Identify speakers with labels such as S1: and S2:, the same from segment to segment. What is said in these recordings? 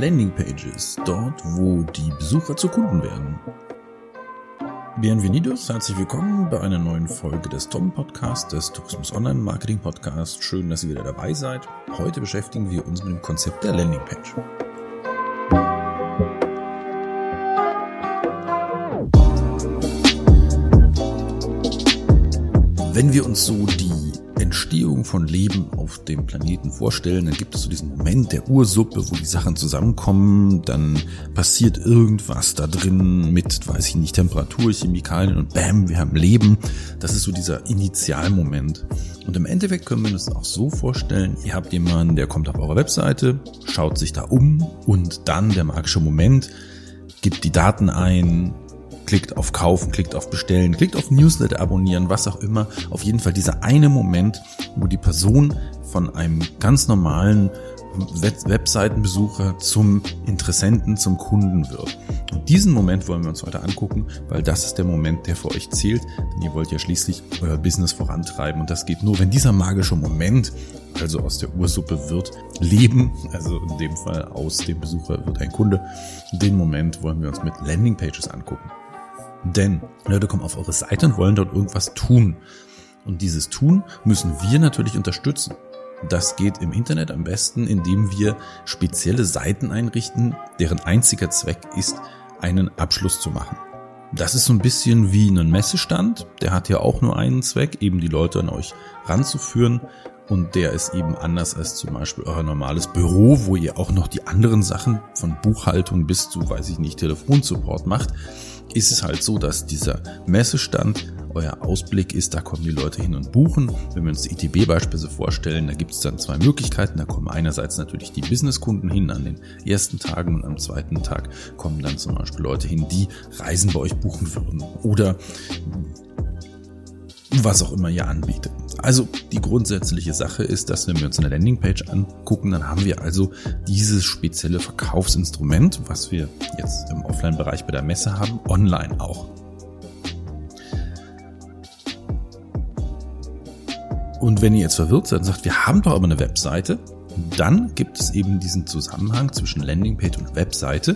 S1: Landingpages, dort wo die Besucher zu Kunden werden. Bienvenidos, herzlich willkommen bei einer neuen Folge des Tom Podcast, des Tourismus Online Marketing Podcast. Schön, dass ihr wieder dabei seid. Heute beschäftigen wir uns mit dem Konzept der Landingpage. Wenn wir uns so die Entstehung von Leben auf dem Planeten vorstellen, dann gibt es so diesen Moment der Ursuppe, wo die Sachen zusammenkommen, dann passiert irgendwas da drin mit, weiß ich nicht, Temperatur, Chemikalien und bam, wir haben Leben. Das ist so dieser Initialmoment. Und im Endeffekt können wir uns auch so vorstellen, ihr habt jemanden, der kommt auf eure Webseite, schaut sich da um und dann der magische Moment, gibt die Daten ein, klickt auf Kaufen, klickt auf Bestellen, klickt auf Newsletter abonnieren, was auch immer. Auf jeden Fall dieser eine Moment, wo die Person von einem ganz normalen Webseitenbesucher zum Interessenten, zum Kunden wird. Und diesen Moment wollen wir uns heute angucken, weil das ist der Moment, der für euch zählt, denn ihr wollt ja schließlich euer Business vorantreiben und das geht nur, wenn dieser magische Moment, also aus der Ursuppe wird Leben, also in dem Fall aus dem Besucher wird ein Kunde. Den Moment wollen wir uns mit Landingpages angucken. Denn Leute kommen auf eure Seite und wollen dort irgendwas tun. Und dieses Tun müssen wir natürlich unterstützen. Das geht im Internet am besten, indem wir spezielle Seiten einrichten, deren einziger Zweck ist, einen Abschluss zu machen. Das ist so ein bisschen wie ein Messestand. Der hat ja auch nur einen Zweck, eben die Leute an euch ranzuführen. Und der ist eben anders als zum Beispiel euer normales Büro, wo ihr auch noch die anderen Sachen von Buchhaltung bis zu, weiß ich nicht, Telefonsupport macht ist es halt so, dass dieser Messestand euer Ausblick ist, da kommen die Leute hin und buchen. Wenn wir uns die ITB beispielsweise vorstellen, da gibt es dann zwei Möglichkeiten. Da kommen einerseits natürlich die Businesskunden hin an den ersten Tagen und am zweiten Tag kommen dann zum Beispiel Leute hin, die Reisen bei euch buchen würden oder was auch immer ihr anbietet. Also die grundsätzliche Sache ist, dass wenn wir uns eine Landingpage angucken, dann haben wir also dieses spezielle Verkaufsinstrument, was wir jetzt im Offline-Bereich bei der Messe haben, online auch. Und wenn ihr jetzt verwirrt seid und sagt, wir haben doch aber eine Webseite, dann gibt es eben diesen Zusammenhang zwischen Landingpage und Webseite.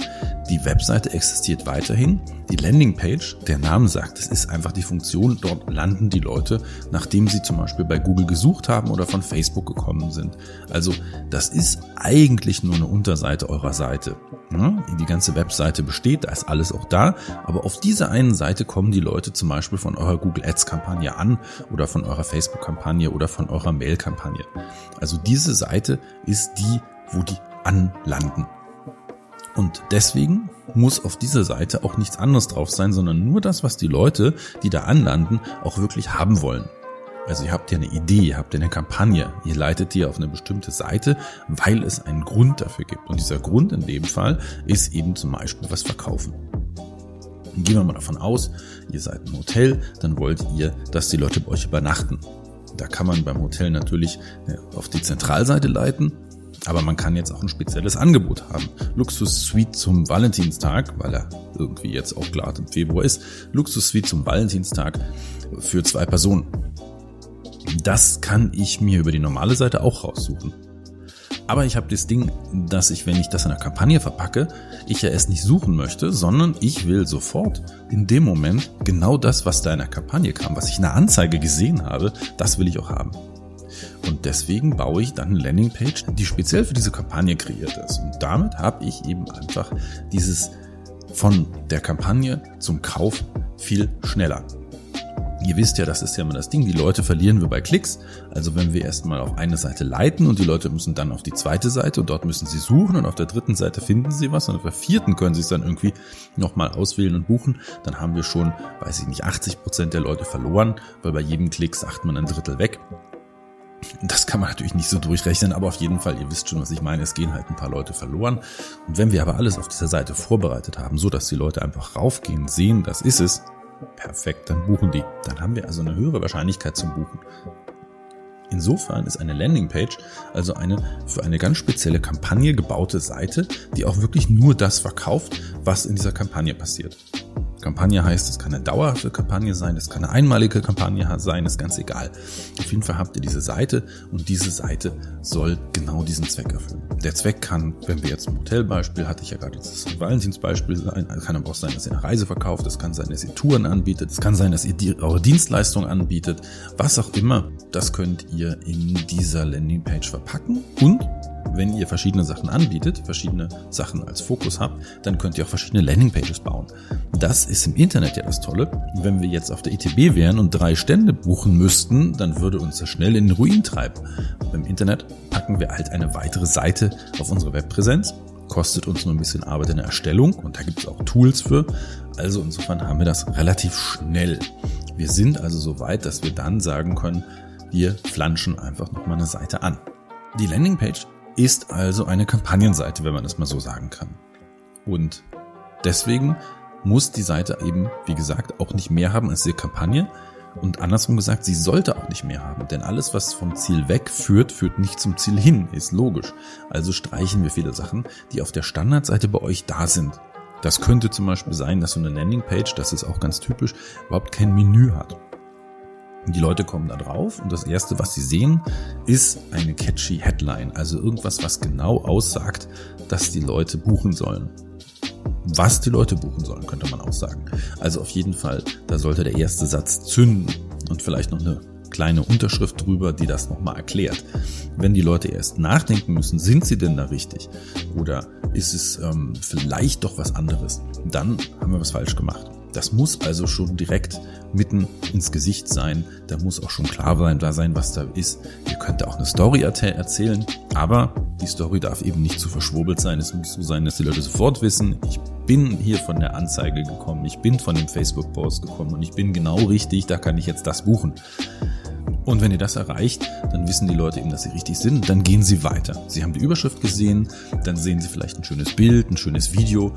S1: Die Webseite existiert weiterhin. Die Landingpage, der Name sagt, es ist einfach die Funktion, dort landen die Leute, nachdem sie zum Beispiel bei Google gesucht haben oder von Facebook gekommen sind. Also das ist eigentlich nur eine Unterseite eurer Seite. Die ganze Webseite besteht, da ist alles auch da, aber auf dieser einen Seite kommen die Leute zum Beispiel von eurer Google Ads Kampagne an oder von eurer Facebook Kampagne oder von eurer Mail Kampagne. Also diese Seite ist die, wo die anlanden. Und deswegen muss auf dieser Seite auch nichts anderes drauf sein, sondern nur das, was die Leute, die da anlanden, auch wirklich haben wollen. Also ihr habt ja eine Idee, ihr habt ja eine Kampagne, ihr leitet die auf eine bestimmte Seite, weil es einen Grund dafür gibt. Und dieser Grund in dem Fall ist eben zum Beispiel was verkaufen. Gehen wir mal davon aus, ihr seid ein Hotel, dann wollt ihr, dass die Leute bei euch übernachten. Da kann man beim Hotel natürlich auf die Zentralseite leiten, aber man kann jetzt auch ein spezielles Angebot haben. Luxus Suite zum Valentinstag, weil er irgendwie jetzt auch klar im Februar ist. Luxus Suite zum Valentinstag für zwei Personen. Das kann ich mir über die normale Seite auch raussuchen. Aber ich habe das Ding, dass ich, wenn ich das in einer Kampagne verpacke, ich ja erst nicht suchen möchte, sondern ich will sofort in dem Moment genau das, was da in der Kampagne kam, was ich in der Anzeige gesehen habe, das will ich auch haben. Und deswegen baue ich dann eine Landingpage, die speziell für diese Kampagne kreiert ist. Und damit habe ich eben einfach dieses von der Kampagne zum Kauf viel schneller. Ihr wisst ja, das ist ja immer das Ding, die Leute verlieren wir bei Klicks. Also wenn wir erstmal auf eine Seite leiten und die Leute müssen dann auf die zweite Seite und dort müssen sie suchen und auf der dritten Seite finden sie was und auf der vierten können sie es dann irgendwie nochmal auswählen und buchen, dann haben wir schon, weiß ich nicht, 80 Prozent der Leute verloren, weil bei jedem Klick sagt man ein Drittel weg. Das kann man natürlich nicht so durchrechnen, aber auf jeden Fall, ihr wisst schon, was ich meine, es gehen halt ein paar Leute verloren. Und wenn wir aber alles auf dieser Seite vorbereitet haben, so dass die Leute einfach raufgehen, sehen, das ist es, Perfekt, dann buchen die. Dann haben wir also eine höhere Wahrscheinlichkeit zum Buchen. Insofern ist eine Landingpage also eine für eine ganz spezielle Kampagne gebaute Seite, die auch wirklich nur das verkauft, was in dieser Kampagne passiert. Kampagne heißt, es kann eine dauerhafte Kampagne sein, es kann eine einmalige Kampagne sein, ist ganz egal. Auf jeden Fall habt ihr diese Seite und diese Seite soll genau diesen Zweck erfüllen. Der Zweck kann, wenn wir jetzt ein Hotelbeispiel, hatte ich ja gerade jetzt das Valentinsbeispiel sein, kann aber auch sein, dass ihr eine Reise verkauft, es kann sein, dass ihr Touren anbietet, es kann sein, dass ihr die, eure Dienstleistung anbietet, was auch immer, das könnt ihr in dieser Landingpage verpacken und wenn ihr verschiedene Sachen anbietet, verschiedene Sachen als Fokus habt, dann könnt ihr auch verschiedene Landingpages bauen. Das ist im Internet ja das Tolle. Wenn wir jetzt auf der ITB wären und drei Stände buchen müssten, dann würde uns das schnell in den Ruin treiben. Im Internet packen wir halt eine weitere Seite auf unsere Webpräsenz. Kostet uns nur ein bisschen Arbeit in der Erstellung und da gibt es auch Tools für. Also insofern haben wir das relativ schnell. Wir sind also so weit, dass wir dann sagen können, wir flanschen einfach nochmal eine Seite an. Die Landingpage ist also eine Kampagnenseite, wenn man das mal so sagen kann. Und deswegen muss die Seite eben, wie gesagt, auch nicht mehr haben als die Kampagne. Und andersrum gesagt, sie sollte auch nicht mehr haben, denn alles, was vom Ziel weg führt, führt nicht zum Ziel hin, ist logisch. Also streichen wir viele Sachen, die auf der Standardseite bei euch da sind. Das könnte zum Beispiel sein, dass so eine Landingpage, das ist auch ganz typisch, überhaupt kein Menü hat. Die Leute kommen da drauf und das erste, was sie sehen, ist eine catchy Headline, also irgendwas, was genau aussagt, dass die Leute buchen sollen. Was die Leute buchen sollen, könnte man auch sagen. Also auf jeden Fall, da sollte der erste Satz zünden und vielleicht noch eine kleine Unterschrift drüber, die das nochmal erklärt. Wenn die Leute erst nachdenken müssen, sind sie denn da richtig? Oder ist es ähm, vielleicht doch was anderes? Dann haben wir was falsch gemacht. Das muss also schon direkt mitten ins Gesicht sein. Da muss auch schon klar sein, was da ist. Ihr könnt auch eine Story erzählen, aber die Story darf eben nicht zu verschwurbelt sein. Es muss so sein, dass die Leute sofort wissen, ich bin hier von der Anzeige gekommen, ich bin von dem Facebook-Post gekommen und ich bin genau richtig, da kann ich jetzt das buchen. Und wenn ihr das erreicht, dann wissen die Leute eben, dass sie richtig sind. Dann gehen sie weiter. Sie haben die Überschrift gesehen, dann sehen sie vielleicht ein schönes Bild, ein schönes Video.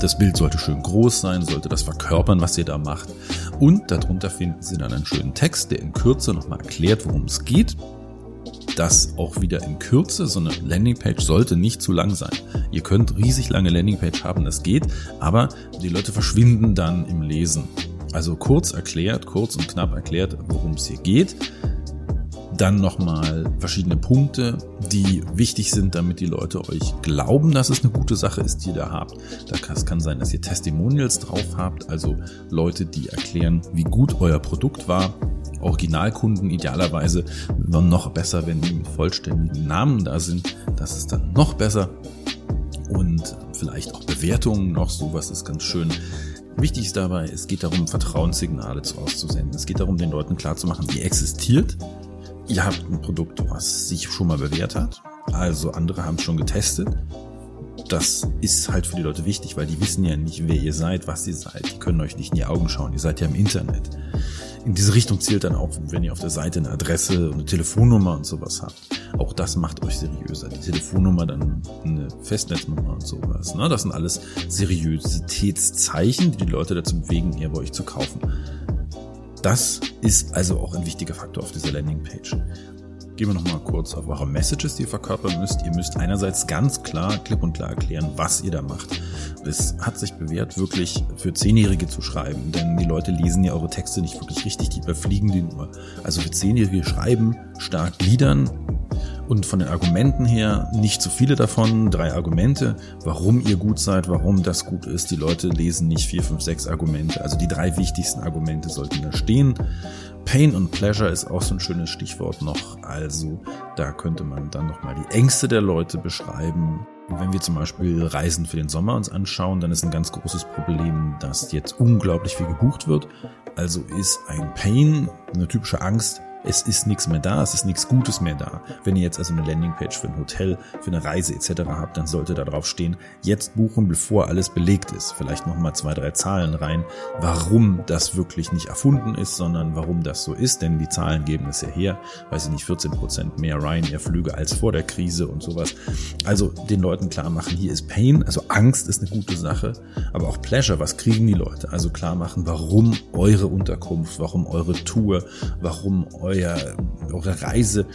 S1: Das Bild sollte schön groß sein, sollte das verkörpern, was ihr da macht. Und darunter finden sie dann einen schönen Text, der in Kürze nochmal erklärt, worum es geht. Das auch wieder in Kürze, so eine Landingpage sollte nicht zu lang sein. Ihr könnt riesig lange Landingpage haben, das geht, aber die Leute verschwinden dann im Lesen. Also kurz erklärt, kurz und knapp erklärt, worum es hier geht. Dann nochmal verschiedene Punkte, die wichtig sind, damit die Leute euch glauben, dass es eine gute Sache ist, die ihr da habt. Das kann sein, dass ihr Testimonials drauf habt, also Leute, die erklären, wie gut euer Produkt war. Originalkunden idealerweise noch besser, wenn die mit vollständigen Namen da sind. Das ist dann noch besser. Und vielleicht auch Bewertungen noch, sowas ist ganz schön. Wichtig ist dabei, es geht darum, Vertrauenssignale auszusenden. Es geht darum, den Leuten klarzumachen, ihr existiert. Ihr habt ein Produkt, was sich schon mal bewährt hat. Also andere haben es schon getestet. Das ist halt für die Leute wichtig, weil die wissen ja nicht, wer ihr seid, was ihr seid. Die können euch nicht in die Augen schauen. Ihr seid ja im Internet in diese Richtung zielt dann auch, wenn ihr auf der Seite eine Adresse und eine Telefonnummer und sowas habt. Auch das macht euch seriöser. Die Telefonnummer, dann eine Festnetznummer und sowas. Ne? Das sind alles Seriositätszeichen, die die Leute dazu bewegen, eher bei euch zu kaufen. Das ist also auch ein wichtiger Faktor auf dieser Landingpage. Gehen wir nochmal kurz auf eure Messages, die ihr verkörpern müsst. Ihr müsst einerseits ganz klar, klipp und klar erklären, was ihr da macht. Es hat sich bewährt, wirklich für Zehnjährige zu schreiben, denn die Leute lesen ja eure Texte nicht wirklich richtig, die überfliegen die nur. Also für Zehnjährige schreiben, stark gliedern, und von den Argumenten her nicht zu viele davon. Drei Argumente, warum ihr gut seid, warum das gut ist. Die Leute lesen nicht vier, fünf, sechs Argumente. Also die drei wichtigsten Argumente sollten da stehen. Pain und Pleasure ist auch so ein schönes Stichwort noch. Also da könnte man dann nochmal die Ängste der Leute beschreiben. Wenn wir zum Beispiel Reisen für den Sommer uns anschauen, dann ist ein ganz großes Problem, dass jetzt unglaublich viel gebucht wird. Also ist ein Pain, eine typische Angst, es ist nichts mehr da, es ist nichts Gutes mehr da. Wenn ihr jetzt also eine Landingpage für ein Hotel, für eine Reise etc. habt, dann sollte da drauf stehen, jetzt buchen, bevor alles belegt ist. Vielleicht nochmal zwei, drei Zahlen rein, warum das wirklich nicht erfunden ist, sondern warum das so ist, denn die Zahlen geben es ja her, weiß ich nicht, 14 Prozent mehr Ryanair-Flüge als vor der Krise und sowas. Also den Leuten klar machen, hier ist Pain, also Angst ist eine gute Sache, aber auch Pleasure, was kriegen die Leute? Also klar machen, warum eure Unterkunft, warum eure Tour, warum euer euer, eure Reise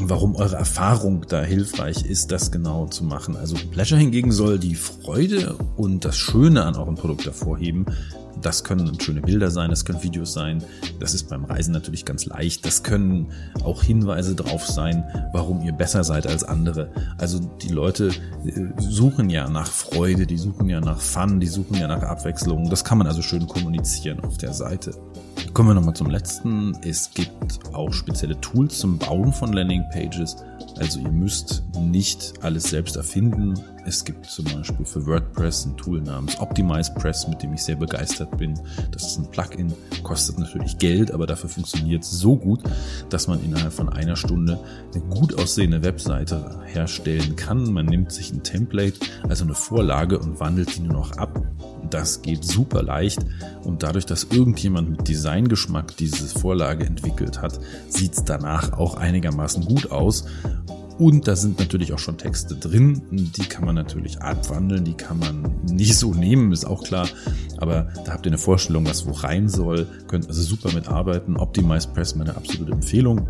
S1: warum eure Erfahrung da hilfreich ist, das genau zu machen. Also Pleasure hingegen soll die Freude und das Schöne an eurem Produkt hervorheben. Das können schöne Bilder sein, das können Videos sein. Das ist beim Reisen natürlich ganz leicht. Das können auch Hinweise drauf sein, warum ihr besser seid als andere. Also die Leute äh, suchen ja nach Freude, die suchen ja nach Fun, die suchen ja nach Abwechslung. Das kann man also schön kommunizieren auf der Seite. Kommen wir nochmal zum letzten. Es gibt auch spezielle Tools zum Bauen von Landingpages. Also ihr müsst nicht alles selbst erfinden. Es gibt zum Beispiel für WordPress ein Tool namens OptimizePress, mit dem ich sehr begeistert bin. Das ist ein Plugin, kostet natürlich Geld, aber dafür funktioniert es so gut, dass man innerhalb von einer Stunde eine gut aussehende Webseite herstellen kann. Man nimmt sich ein Template, also eine Vorlage und wandelt die nur noch ab. Das geht super leicht und dadurch, dass irgendjemand mit Designgeschmack diese Vorlage entwickelt hat, sieht es danach auch einigermaßen gut aus und da sind natürlich auch schon Texte drin. Die kann man natürlich abwandeln, die kann man nicht so nehmen, ist auch klar. Aber da habt ihr eine Vorstellung, was wo rein soll. Könnt also super mitarbeiten. Optimize Press meine absolute Empfehlung.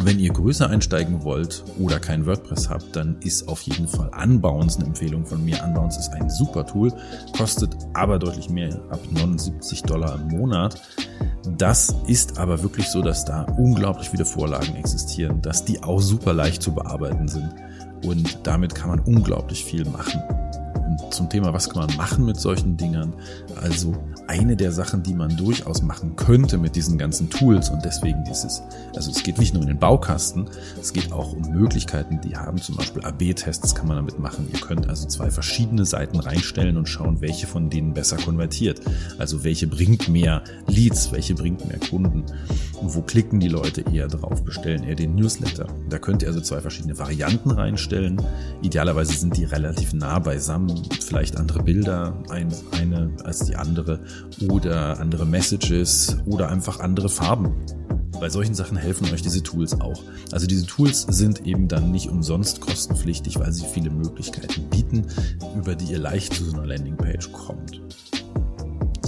S1: Wenn ihr größer einsteigen wollt oder kein WordPress habt, dann ist auf jeden Fall Unbounce eine Empfehlung von mir. Unbounce ist ein super Tool, kostet aber deutlich mehr, ab 79 Dollar im Monat. Das ist aber wirklich so, dass da unglaublich viele Vorlagen existieren, dass die auch super leicht zu bearbeiten sind und damit kann man unglaublich viel machen. Zum Thema, was kann man machen mit solchen Dingern? Also eine der Sachen, die man durchaus machen könnte mit diesen ganzen Tools und deswegen dieses, also es geht nicht nur um den Baukasten, es geht auch um Möglichkeiten, die haben zum Beispiel AB-Tests kann man damit machen. Ihr könnt also zwei verschiedene Seiten reinstellen und schauen, welche von denen besser konvertiert. Also welche bringt mehr Leads, welche bringt mehr Kunden und wo klicken die Leute eher drauf, bestellen eher den Newsletter. Da könnt ihr also zwei verschiedene Varianten reinstellen. Idealerweise sind die relativ nah beisammen, vielleicht andere Bilder, eine als die andere oder andere Messages oder einfach andere Farben. Bei solchen Sachen helfen euch diese Tools auch. Also diese Tools sind eben dann nicht umsonst kostenpflichtig, weil sie viele Möglichkeiten bieten, über die ihr leicht zu so einer Landingpage kommt.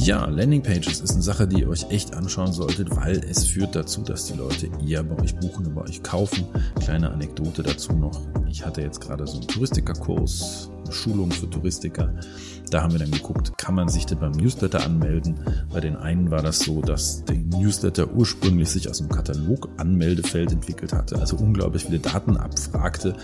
S1: Ja, Landingpages ist eine Sache, die ihr euch echt anschauen solltet, weil es führt dazu, dass die Leute eher bei euch buchen und bei euch kaufen. Kleine Anekdote dazu noch. Ich hatte jetzt gerade so einen Touristikerkurs, eine Schulung für Touristiker da haben wir dann geguckt, kann man sich denn beim Newsletter anmelden? Bei den einen war das so, dass der Newsletter ursprünglich sich aus einem Katalog-Anmeldefeld entwickelt hatte, also unglaublich viele Daten abfragte.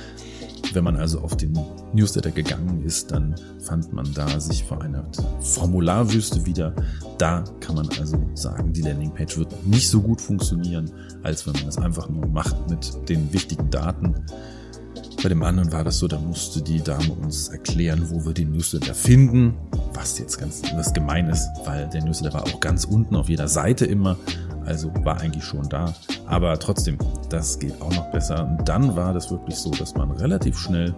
S1: Wenn man also auf den Newsletter gegangen ist, dann fand man da sich vor einer Formularwüste wieder. Da kann man also sagen, die Landingpage wird nicht so gut funktionieren, als wenn man es einfach nur macht mit den wichtigen Daten. Bei dem anderen war das so, da musste die Dame uns erklären, wo wir den Newsletter finden, was jetzt ganz was gemein ist, weil der Newsletter war auch ganz unten auf jeder Seite immer, also war eigentlich schon da. Aber trotzdem, das geht auch noch besser. Und dann war das wirklich so, dass man relativ schnell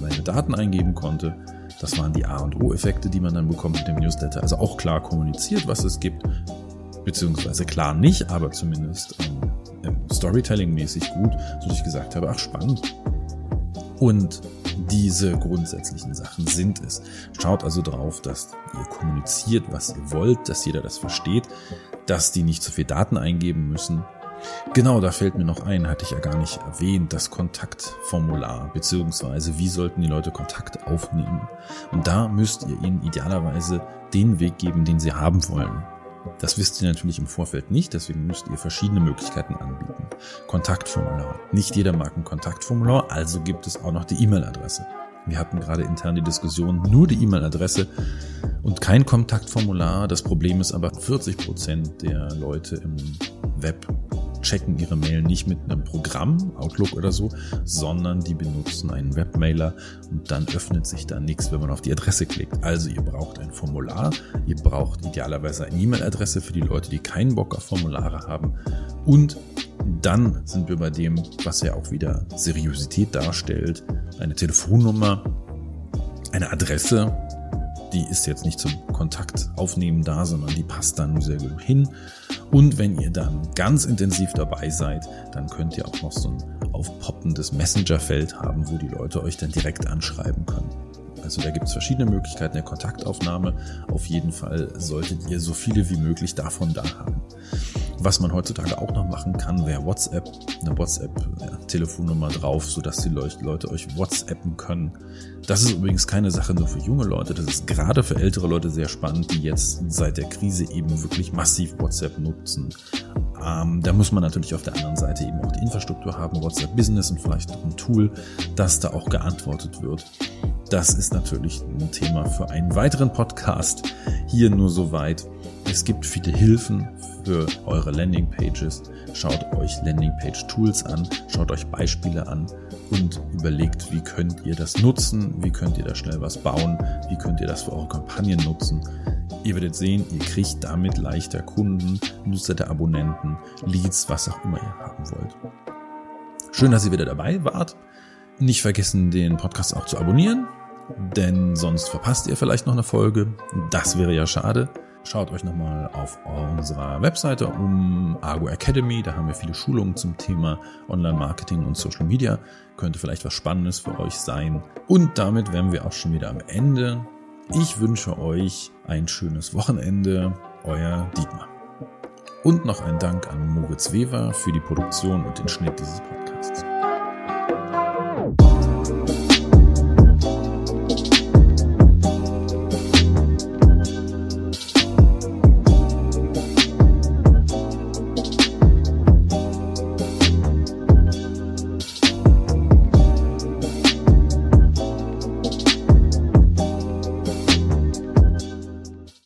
S1: seine Daten eingeben konnte. Das waren die A und O-Effekte, die man dann bekommt mit dem Newsletter. Also auch klar kommuniziert, was es gibt, beziehungsweise klar nicht, aber zumindest ähm, Storytelling-mäßig gut, so dass ich gesagt habe, ach spannend, und diese grundsätzlichen Sachen sind es. Schaut also drauf, dass ihr kommuniziert, was ihr wollt, dass jeder das versteht, dass die nicht zu viel Daten eingeben müssen. Genau, da fällt mir noch ein, hatte ich ja gar nicht erwähnt, das Kontaktformular, beziehungsweise wie sollten die Leute Kontakt aufnehmen. Und da müsst ihr ihnen idealerweise den Weg geben, den sie haben wollen. Das wisst ihr natürlich im Vorfeld nicht, deswegen müsst ihr verschiedene Möglichkeiten anbieten. Kontaktformular. Nicht jeder mag ein Kontaktformular, also gibt es auch noch die E-Mail-Adresse. Wir hatten gerade intern die Diskussion, nur die E-Mail-Adresse und kein Kontaktformular. Das Problem ist aber, 40 Prozent der Leute im Web checken ihre Mail nicht mit einem Programm, Outlook oder so, sondern die benutzen einen Webmailer und dann öffnet sich da nichts, wenn man auf die Adresse klickt. Also ihr braucht ein Formular, ihr braucht idealerweise eine E-Mail-Adresse für die Leute, die keinen Bock auf Formulare haben und dann sind wir bei dem, was ja auch wieder Seriosität darstellt, eine Telefonnummer, eine Adresse, die ist jetzt nicht zum Kontakt aufnehmen da, sondern die passt dann sehr gut hin. Und wenn ihr dann ganz intensiv dabei seid, dann könnt ihr auch noch so ein aufpoppendes Messenger-Feld haben, wo die Leute euch dann direkt anschreiben können. Also da gibt es verschiedene Möglichkeiten der Kontaktaufnahme. Auf jeden Fall solltet ihr so viele wie möglich davon da haben. Was man heutzutage auch noch machen kann, wäre WhatsApp, eine WhatsApp-Telefonnummer drauf, sodass die Leute euch WhatsAppen können. Das ist übrigens keine Sache nur für junge Leute, das ist gerade für ältere Leute sehr spannend, die jetzt seit der Krise eben wirklich massiv WhatsApp nutzen. Ähm, da muss man natürlich auf der anderen Seite eben auch die Infrastruktur haben, WhatsApp Business und vielleicht ein Tool, dass da auch geantwortet wird. Das ist natürlich ein Thema für einen weiteren Podcast. Hier nur soweit. Es gibt viele Hilfen für eure Landingpages. Schaut euch Landingpage-Tools an, schaut euch Beispiele an und überlegt, wie könnt ihr das nutzen, wie könnt ihr da schnell was bauen, wie könnt ihr das für eure Kampagnen nutzen. Ihr werdet sehen, ihr kriegt damit leichter Kunden, Newsletter, Abonnenten, Leads, was auch immer ihr haben wollt. Schön, dass ihr wieder dabei wart. Nicht vergessen, den Podcast auch zu abonnieren, denn sonst verpasst ihr vielleicht noch eine Folge. Das wäre ja schade. Schaut euch nochmal auf unserer Webseite um, Argo Academy. Da haben wir viele Schulungen zum Thema Online-Marketing und Social Media. Könnte vielleicht was Spannendes für euch sein. Und damit wären wir auch schon wieder am Ende. Ich wünsche euch ein schönes Wochenende. Euer Dietmar. Und noch ein Dank an Moritz Weber für die Produktion und den Schnitt dieses Podcasts.